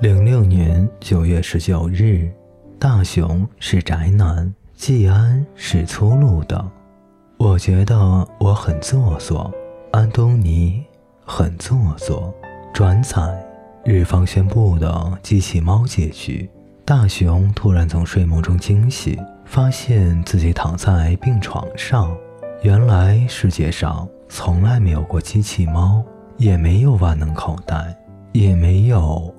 零六年九月十九日，大雄是宅男，季安是粗鲁的。我觉得我很做作，安东尼很做作。转载：日方宣布的机器猫结局。大雄突然从睡梦中惊醒，发现自己躺在病床上。原来世界上从来没有过机器猫，也没有万能口袋，也没有。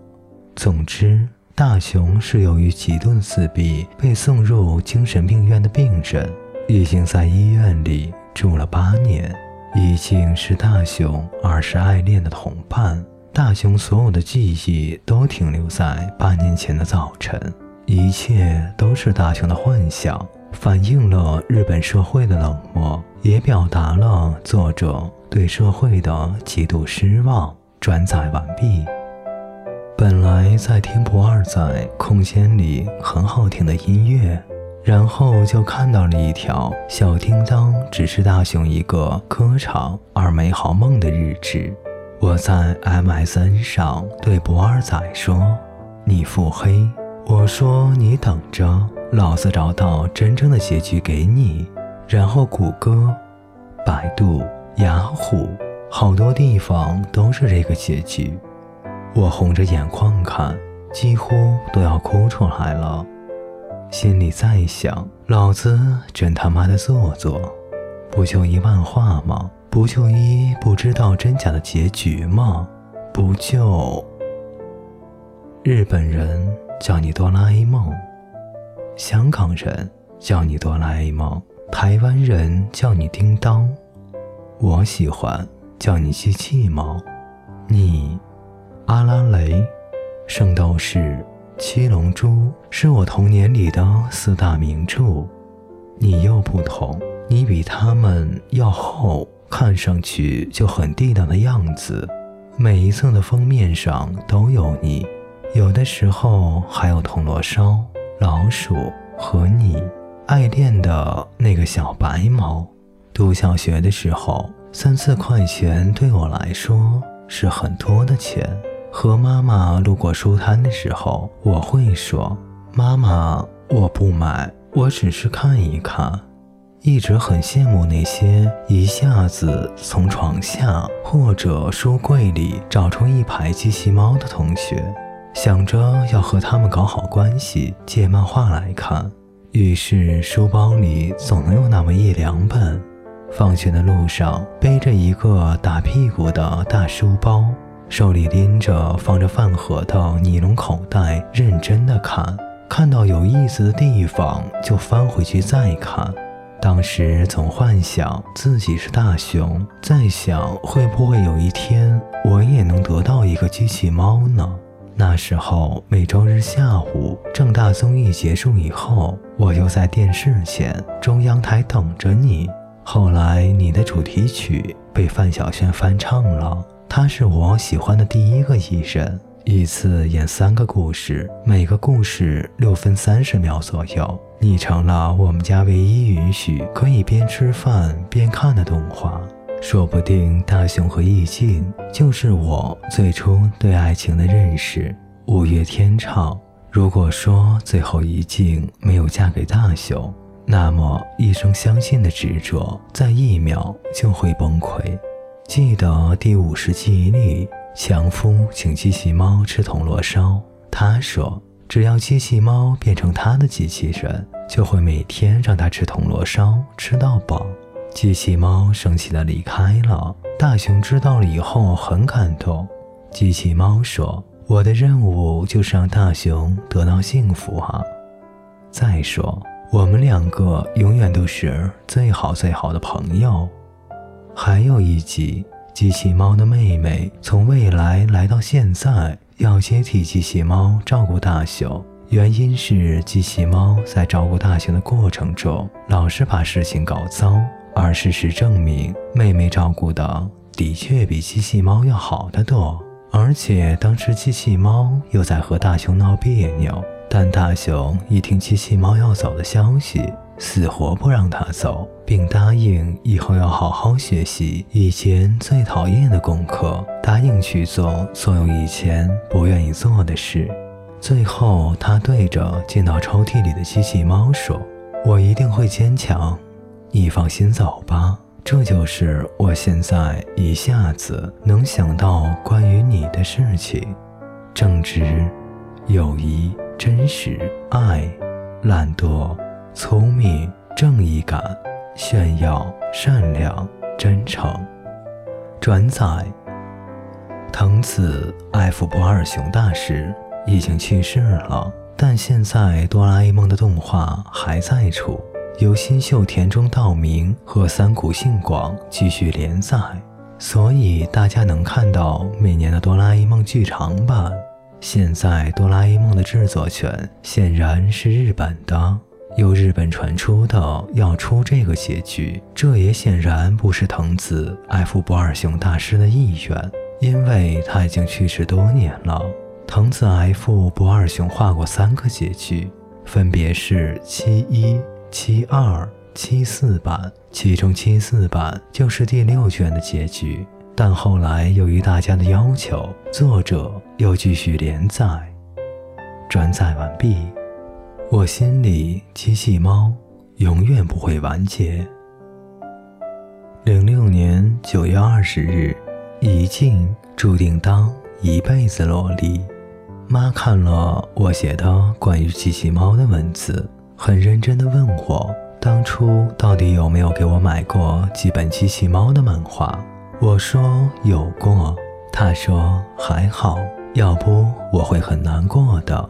总之，大雄是由于极度自闭被送入精神病院的病人，已经在医院里住了八年，已经是大雄儿时爱恋的同伴。大雄所有的记忆都停留在八年前的早晨，一切都是大雄的幻想，反映了日本社会的冷漠，也表达了作者对社会的极度失望。转载完毕。在听不二仔空间里很好听的音乐，然后就看到了一条小叮当只是大雄一个歌唱而美好梦的日志。我在 MSN 上对不二仔说：“你腹黑。”我说：“你等着，老子找到真正的结局给你。”然后谷歌、百度、雅虎，好多地方都是这个结局。我红着眼眶看，几乎都要哭出来了。心里在想：老子真他妈的做作，不就一漫画吗？不就一不知道真假的结局吗？不就……日本人叫你哆啦 A 梦，香港人叫你哆啦 A 梦，台湾人叫你叮当，我喜欢叫你机器猫，你。阿拉蕾、圣斗士、七龙珠是我童年里的四大名著。你又不同，你比他们要厚，看上去就很地道的样子。每一册的封面上都有你，有的时候还有铜锣烧、老鼠和你爱恋的那个小白猫。读小学的时候，三四块钱对我来说是很多的钱。和妈妈路过书摊的时候，我会说：“妈妈，我不买，我只是看一看。”一直很羡慕那些一下子从床下或者书柜里找出一排机器猫的同学，想着要和他们搞好关系，借漫画来看。于是书包里总能有那么一两本。放学的路上，背着一个打屁股的大书包。手里拎着放着饭盒的尼龙口袋，认真的看，看到有意思的地方就翻回去再看。当时总幻想自己是大熊，在想会不会有一天我也能得到一个机器猫呢？那时候每周日下午正大综艺结束以后，我就在电视前中央台等着你。后来你的主题曲被范晓萱翻唱了。他是我喜欢的第一个艺人，一次演三个故事，每个故事六分三十秒左右。你成了我们家唯一允许可以边吃饭边看的动画。说不定大雄和易静就是我最初对爱情的认识。五月天唱：如果说最后一静没有嫁给大雄，那么一生相信的执着在一秒就会崩溃。记得第五十记忆里，强夫请机器猫吃铜锣烧。他说，只要机器猫变成他的机器人，就会每天让他吃铜锣烧，吃到饱。机器猫生气地离开了。大雄知道了以后很感动。机器猫说：“我的任务就是让大雄得到幸福啊。再说，我们两个永远都是最好最好的朋友。”还有一集，机器猫的妹妹从未来来到现在，要接替机器猫照顾大雄。原因是机器猫在照顾大雄的过程中，老是把事情搞糟。而事实证明，妹妹照顾的的确比机器猫要好得多。而且当时机器猫又在和大雄闹别扭，但大雄一听机器猫要走的消息，死活不让他走，并答应以后要好好学习以前最讨厌的功课，答应去做所有以前不愿意做的事。最后，他对着进到抽屉里的机器猫说：“我一定会坚强，你放心走吧。”这就是我现在一下子能想到关于你的事情：正直、友谊、真实、爱、懒惰、聪明、正义感、炫耀、善良、真诚。转载：藤子 F 不二雄大师。已经去世了，但现在哆啦 A 梦的动画还在出，由新秀田中道明和三谷幸广继续连载，所以大家能看到每年的哆啦 A 梦剧场版。现在哆啦 A 梦的制作权显然是日本的，由日本传出的要出这个结局，这也显然不是藤子 F 不二雄大师的意愿，因为他已经去世多年了。藤子 F 不二雄画过三个结局，分别是七一、七二、七四版，其中七四版就是第六卷的结局。但后来由于大家的要求，作者又继续连载。转载完毕。我心里机器猫永远不会完结。零六年九月二十日，一静注定当一辈子萝莉。妈看了我写的关于机器猫的文字，很认真地问我，当初到底有没有给我买过几本机器猫的漫画？我说有过，她说还好，要不我会很难过的。